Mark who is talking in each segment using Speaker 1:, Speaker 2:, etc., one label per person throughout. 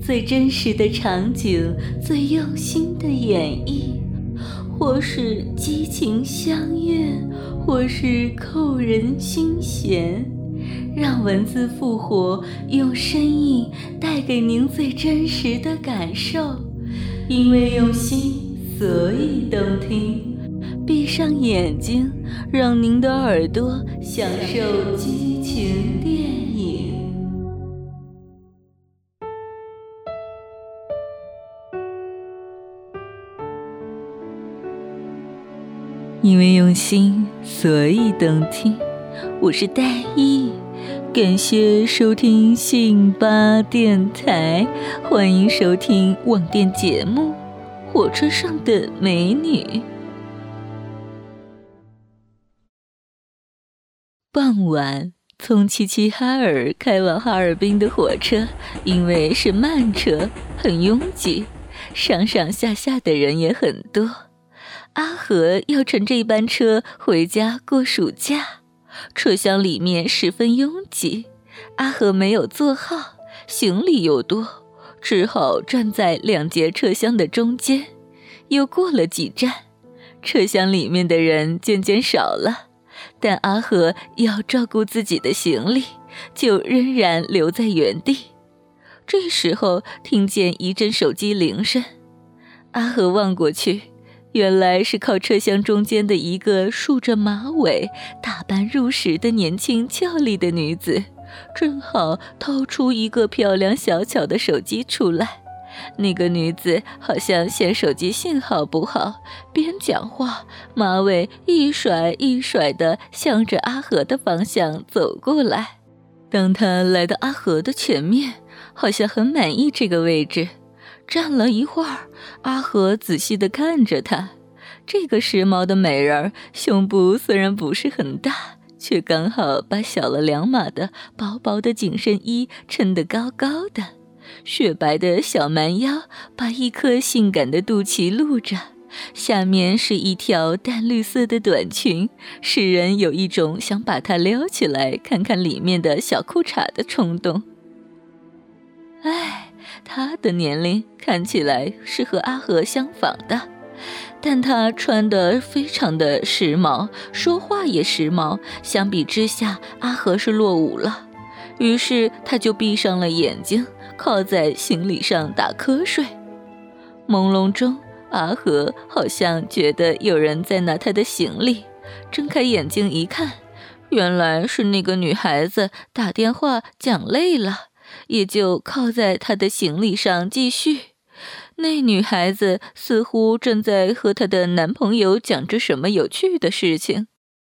Speaker 1: 最真实的场景，最用心的演绎，或是激情相悦，或是扣人心弦，让文字复活，用声音带给您最真实的感受。因为用心，所以动听。闭上眼睛，让您的耳朵享受激情电因为用心，所以动听。我是戴艺，感谢收听信巴电台，欢迎收听网店节目《火车上的美女》。傍晚，从齐齐哈尔开往哈尔滨的火车，因为是慢车，很拥挤，上上下下的人也很多。阿和要乘这班车回家过暑假，车厢里面十分拥挤，阿和没有坐号，行李又多，只好站在两节车厢的中间。又过了几站，车厢里面的人渐渐少了。但阿和要照顾自己的行李，就仍然留在原地。这时候听见一阵手机铃声，阿和望过去，原来是靠车厢中间的一个梳着马尾、打扮入时的年轻俏丽的女子，正好掏出一个漂亮小巧的手机出来。那个女子好像嫌手机信号不好，边讲话，马尾一甩一甩的向着阿和的方向走过来。当她来到阿和的前面，好像很满意这个位置，站了一会儿。阿和仔细的看着她，这个时髦的美人儿，胸部虽然不是很大，却刚好把小了两码的薄薄的紧身衣撑得高高的。雪白的小蛮腰把一颗性感的肚脐露着，下面是一条淡绿色的短裙，使人有一种想把它撩起来看看里面的小裤衩的冲动。唉，她的年龄看起来是和阿和相仿的，但他穿得非常的时髦，说话也时髦。相比之下，阿和是落伍了，于是他就闭上了眼睛。靠在行李上打瞌睡，朦胧中，阿和好像觉得有人在拿他的行李。睁开眼睛一看，原来是那个女孩子打电话讲累了，也就靠在他的行李上继续。那女孩子似乎正在和她的男朋友讲着什么有趣的事情，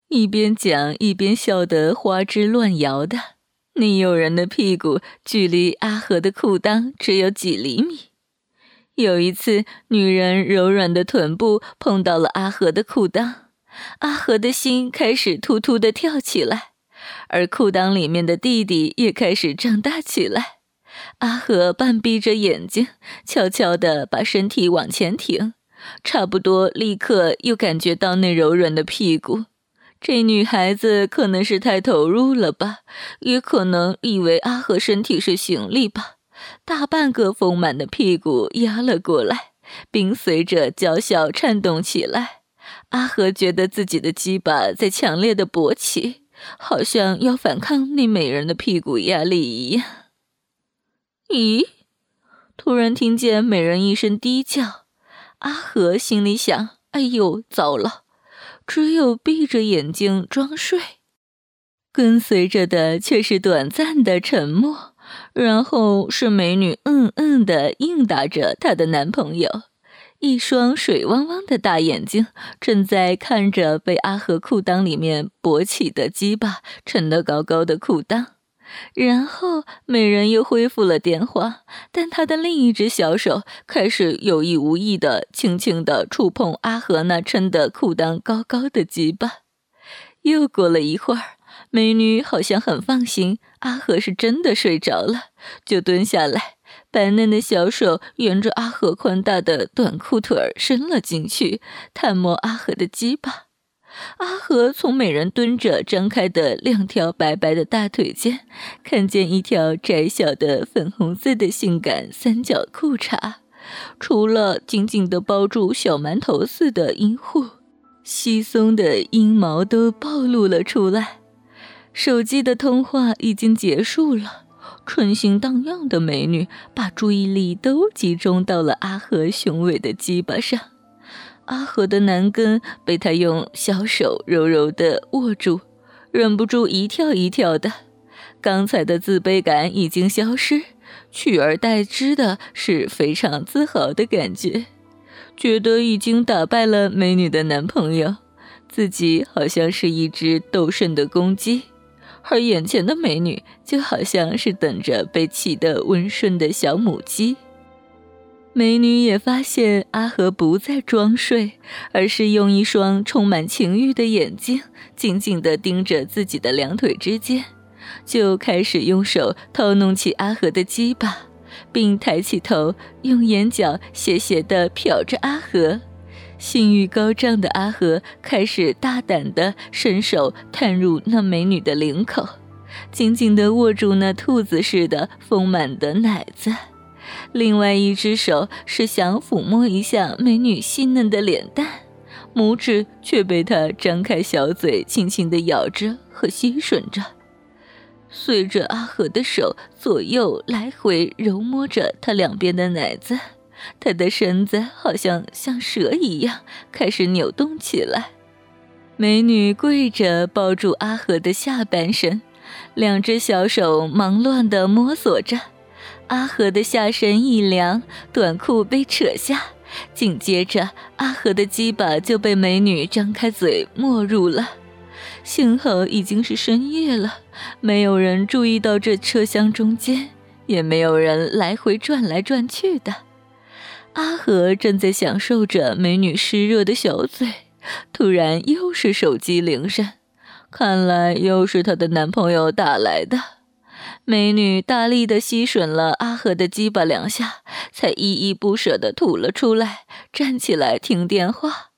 Speaker 1: 一边讲一边笑得花枝乱摇的。那诱人的屁股距离阿和的裤裆只有几厘米。有一次，女人柔软的臀部碰到了阿和的裤裆，阿和的心开始突突的跳起来，而裤裆里面的弟弟也开始胀大起来。阿和半闭着眼睛，悄悄地把身体往前挺，差不多立刻又感觉到那柔软的屁股。这女孩子可能是太投入了吧，也可能以为阿和身体是行李吧。大半个丰满的屁股压了过来，并随着娇笑颤动起来。阿和觉得自己的鸡巴在强烈的勃起，好像要反抗那美人的屁股压力一样。咦？突然听见美人一声低叫，阿和心里想：哎呦，糟了！只有闭着眼睛装睡，跟随着的却是短暂的沉默，然后是美女嗯嗯的应答着她的男朋友，一双水汪汪的大眼睛正在看着被阿和裤裆里面勃起的鸡巴撑得高高的裤裆。然后美人又恢复了电话，但她的另一只小手开始有意无意的轻轻的触碰阿和那撑得裤裆高高的鸡巴。又过了一会儿，美女好像很放心阿和是真的睡着了，就蹲下来，白嫩的小手沿着阿和宽大的短裤腿伸了进去，探摸阿和的鸡巴。阿和从美人蹲着张开的两条白白的大腿间，看见一条窄小的粉红色的性感三角裤衩，除了紧紧地包住小馒头似的阴户，稀松的阴毛都暴露了出来。手机的通话已经结束了，春心荡漾的美女把注意力都集中到了阿和雄伟的鸡巴上。阿和的男根被他用小手柔柔地握住，忍不住一跳一跳的。刚才的自卑感已经消失，取而代之的是非常自豪的感觉，觉得已经打败了美女的男朋友，自己好像是一只斗胜的公鸡，而眼前的美女就好像是等着被骑得温顺的小母鸡。美女也发现阿和不再装睡，而是用一双充满情欲的眼睛紧紧地盯着自己的两腿之间，就开始用手掏弄起阿和的鸡巴，并抬起头，用眼角斜斜地瞟着阿和。性欲高涨的阿和开始大胆地伸手探入那美女的领口，紧紧地握住那兔子似的丰满的奶子。另外一只手是想抚摸一下美女细嫩的脸蛋，拇指却被她张开小嘴轻轻地咬着和吸吮着。随着阿和的手左右来回揉摸着她两边的奶子，她的身子好像像蛇一样开始扭动起来。美女跪着抱住阿和的下半身，两只小手忙乱地摸索着。阿和的下身一凉，短裤被扯下，紧接着阿和的鸡巴就被美女张开嘴没入了。幸好已经是深夜了，没有人注意到这车厢中间，也没有人来回转来转去的。阿和正在享受着美女湿热的小嘴，突然又是手机铃声，看来又是她的男朋友打来的。美女大力的吸吮了阿和的鸡巴两下，才依依不舍的吐了出来，站起来听电话。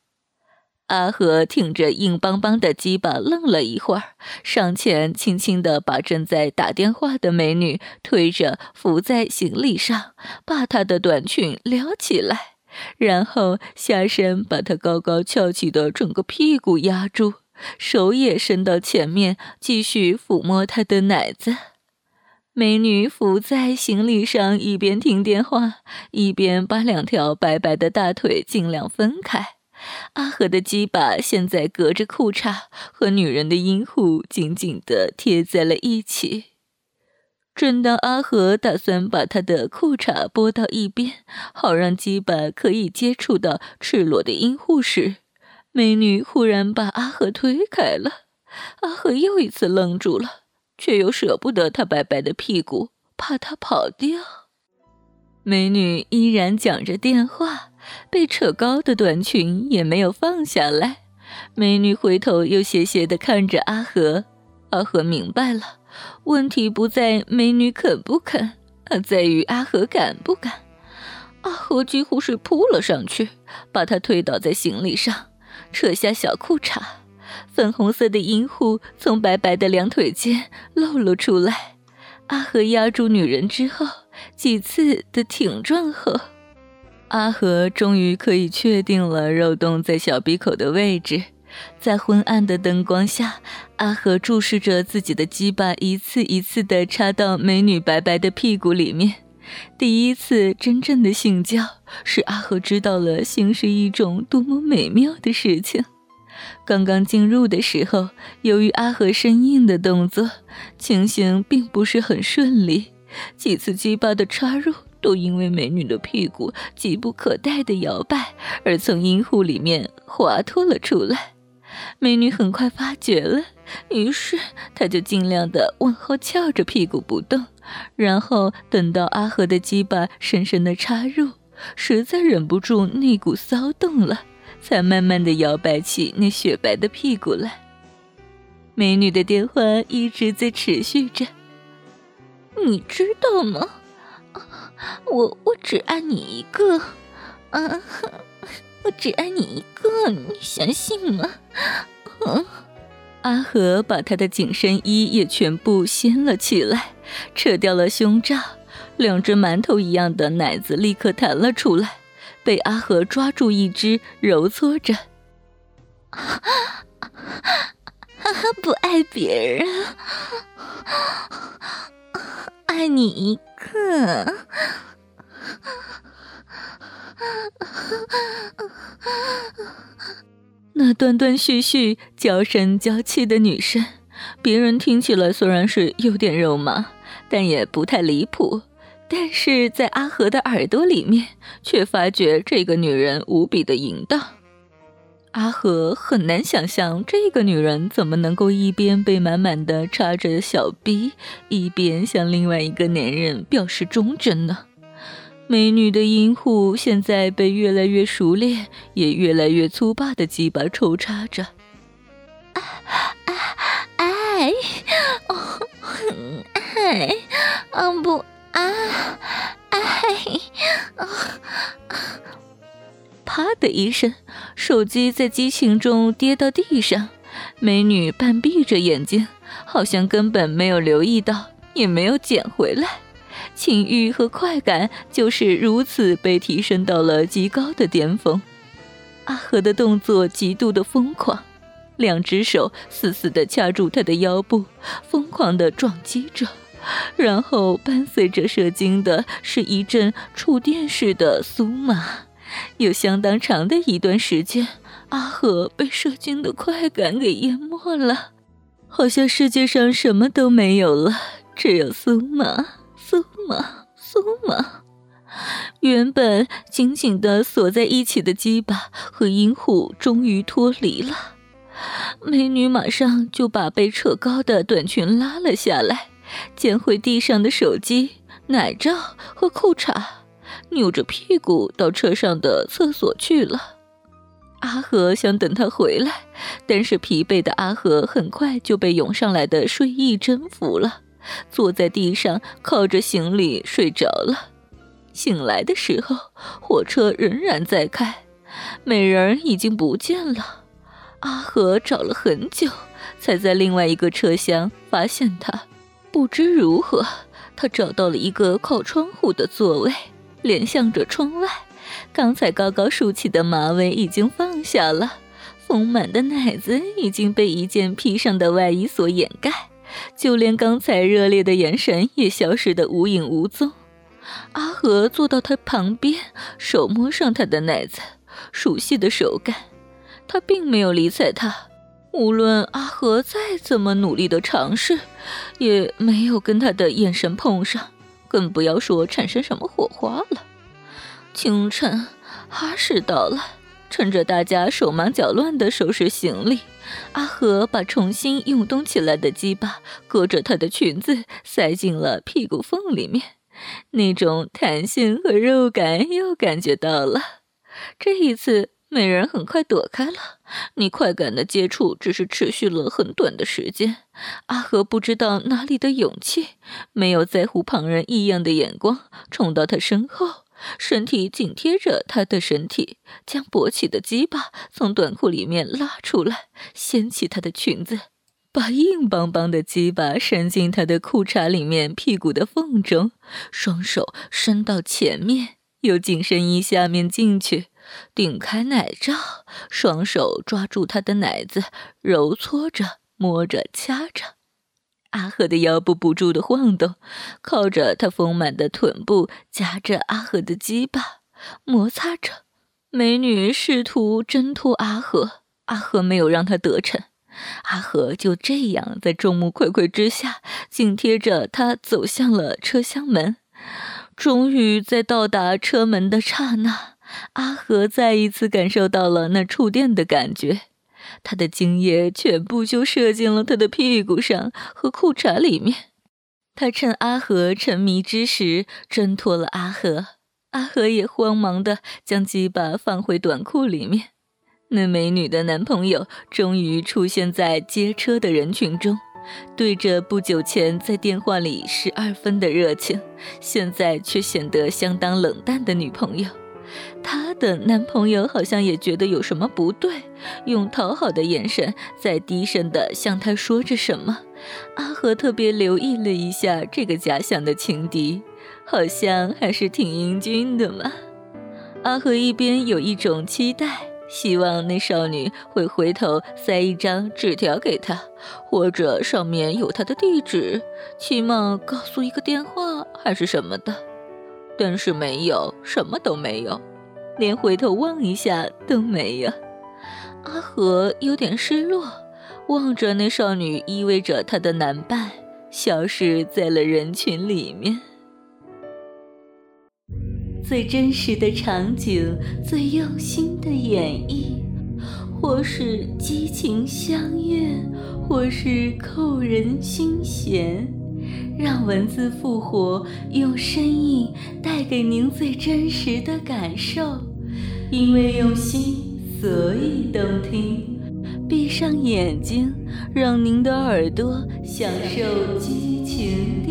Speaker 1: 阿和挺着硬邦邦的鸡巴愣了一会儿，上前轻轻的把正在打电话的美女推着扶在行李上，把她的短裙撩起来，然后下身把她高高翘起的整个屁股压住，手也伸到前面继续抚摸她的奶子。美女伏在行李上，一边听电话，一边把两条白白的大腿尽量分开。阿和的鸡巴现在隔着裤衩，和女人的阴户紧紧地贴在了一起。正当阿和打算把他的裤衩拨到一边，好让鸡巴可以接触到赤裸的阴户时，美女忽然把阿和推开了。阿和又一次愣住了。却又舍不得他白白的屁股，怕他跑掉。美女依然讲着电话，被扯高的短裙也没有放下来。美女回头又斜斜地看着阿和，阿和明白了，问题不在美女肯不肯，而在于阿和敢不敢。阿和几乎是扑了上去，把她推倒在行李上，扯下小裤衩。粉红色的阴户从白白的两腿间露了出来。阿和压住女人之后，几次的挺撞后，阿和终于可以确定了肉洞在小鼻口的位置。在昏暗的灯光下，阿和注视着自己的鸡巴一次一次地插到美女白白的屁股里面。第一次真正的性交，使阿和知道了性是一种多么美妙的事情。刚刚进入的时候，由于阿和生硬的动作，情形并不是很顺利。几次鸡巴的插入，都因为美女的屁股急不可待的摇摆，而从阴户里面滑脱了出来。美女很快发觉了，于是她就尽量的往后翘着屁股不动，然后等到阿和的鸡巴深深的插入，实在忍不住那股骚动了。才慢慢的摇摆起那雪白的屁股来。美女的电话一直在持续着。你知道吗？我我只爱你一个，啊，我只爱你一个，你相信吗？阿和把他的紧身衣也全部掀了起来，扯掉了胸罩，两只馒头一样的奶子立刻弹了出来，被阿和抓住一只揉搓着。
Speaker 2: 不爱别人，爱你一个。
Speaker 1: 那断断续续、娇声娇气的女声，别人听起来虽然是有点肉麻，但也不太离谱。但是在阿和的耳朵里面，却发觉这个女人无比的淫荡。阿和很难想象这个女人怎么能够一边被满满的插着小逼，一边向另外一个男人表示忠贞呢？美女的阴户现在被越来越熟练，也越来越粗暴的鸡巴抽插着。
Speaker 2: 啊啊爱，哦，爱，啊不啊爱，啊！
Speaker 1: 啪的一声，手机在激情中跌到地上。美女半闭着眼睛，好像根本没有留意到，也没有捡回来。情欲和快感就是如此被提升到了极高的巅峰。阿和的动作极度的疯狂，两只手死死地掐住他的腰部，疯狂地撞击着，然后伴随着射精的是一阵触电式的酥麻。有相当长的一段时间，阿和被射精的快感给淹没了，好像世界上什么都没有了，只有酥麻。苏玛，苏玛，原本紧紧的锁在一起的鸡巴和阴户终于脱离了。美女马上就把被扯高的短裙拉了下来，捡回地上的手机、奶罩和裤衩，扭着屁股到车上的厕所去了。阿和想等他回来，但是疲惫的阿和很快就被涌上来的睡意征服了。坐在地上，靠着行李睡着了。醒来的时候，火车仍然在开，美人已经不见了。阿和找了很久，才在另外一个车厢发现她。不知如何，他找到了一个靠窗户的座位，脸向着窗外。刚才高高竖起的马尾已经放下了，丰满的奶子已经被一件披上的外衣所掩盖。就连刚才热烈的眼神也消失得无影无踪。阿和坐到他旁边，手摸上他的奶子，熟悉的手感。他并没有理睬他，无论阿和再怎么努力的尝试，也没有跟他的眼神碰上，更不要说产生什么火花了。清晨，哈士到了。趁着大家手忙脚乱地收拾行李，阿和把重新涌动起来的鸡巴隔着她的裙子塞进了屁股缝里面，那种弹性和肉感又感觉到了。这一次，美人很快躲开了，你快感的接触只是持续了很短的时间。阿和不知道哪里的勇气，没有在乎旁人异样的眼光，冲到他身后。身体紧贴着他的身体，将勃起的鸡巴从短裤里面拉出来，掀起他的裙子，把硬邦邦的鸡巴伸进他的裤衩里面屁股的缝中，双手伸到前面，由紧身衣下面进去，顶开奶罩，双手抓住他的奶子，揉搓着，摸着，掐着。阿和的腰部不住的晃动，靠着他丰满的臀部夹着阿和的鸡巴，摩擦着。美女试图挣脱阿和，阿和没有让她得逞。阿和就这样在众目睽睽之下，紧贴着她走向了车厢门。终于在到达车门的刹那，阿和再一次感受到了那触电的感觉。他的精液全部就射进了他的屁股上和裤衩里面。他趁阿和沉迷之时挣脱了阿和，阿和也慌忙的将鸡巴放回短裤里面。那美女的男朋友终于出现在接车的人群中，对着不久前在电话里十二分的热情，现在却显得相当冷淡的女朋友，她的男朋友好像也觉得有什么不对，用讨好的眼神在低声的向她说着什么。阿和特别留意了一下这个假想的情敌，好像还是挺英俊的嘛。阿和一边有一种期待，希望那少女会回头塞一张纸条给他，或者上面有他的地址，起码告诉一个电话还是什么的。但是没有，什么都没有，连回头望一下都没有。阿和有点失落，望着那少女依偎着他的男伴，消失在了人群里面。最真实的场景，最用心的演绎，或是激情相悦，或是扣人心弦，让文字复活，用声音带给您最真实的感受。因为用心，所以动听。闭上眼睛，让您的耳朵享受激情。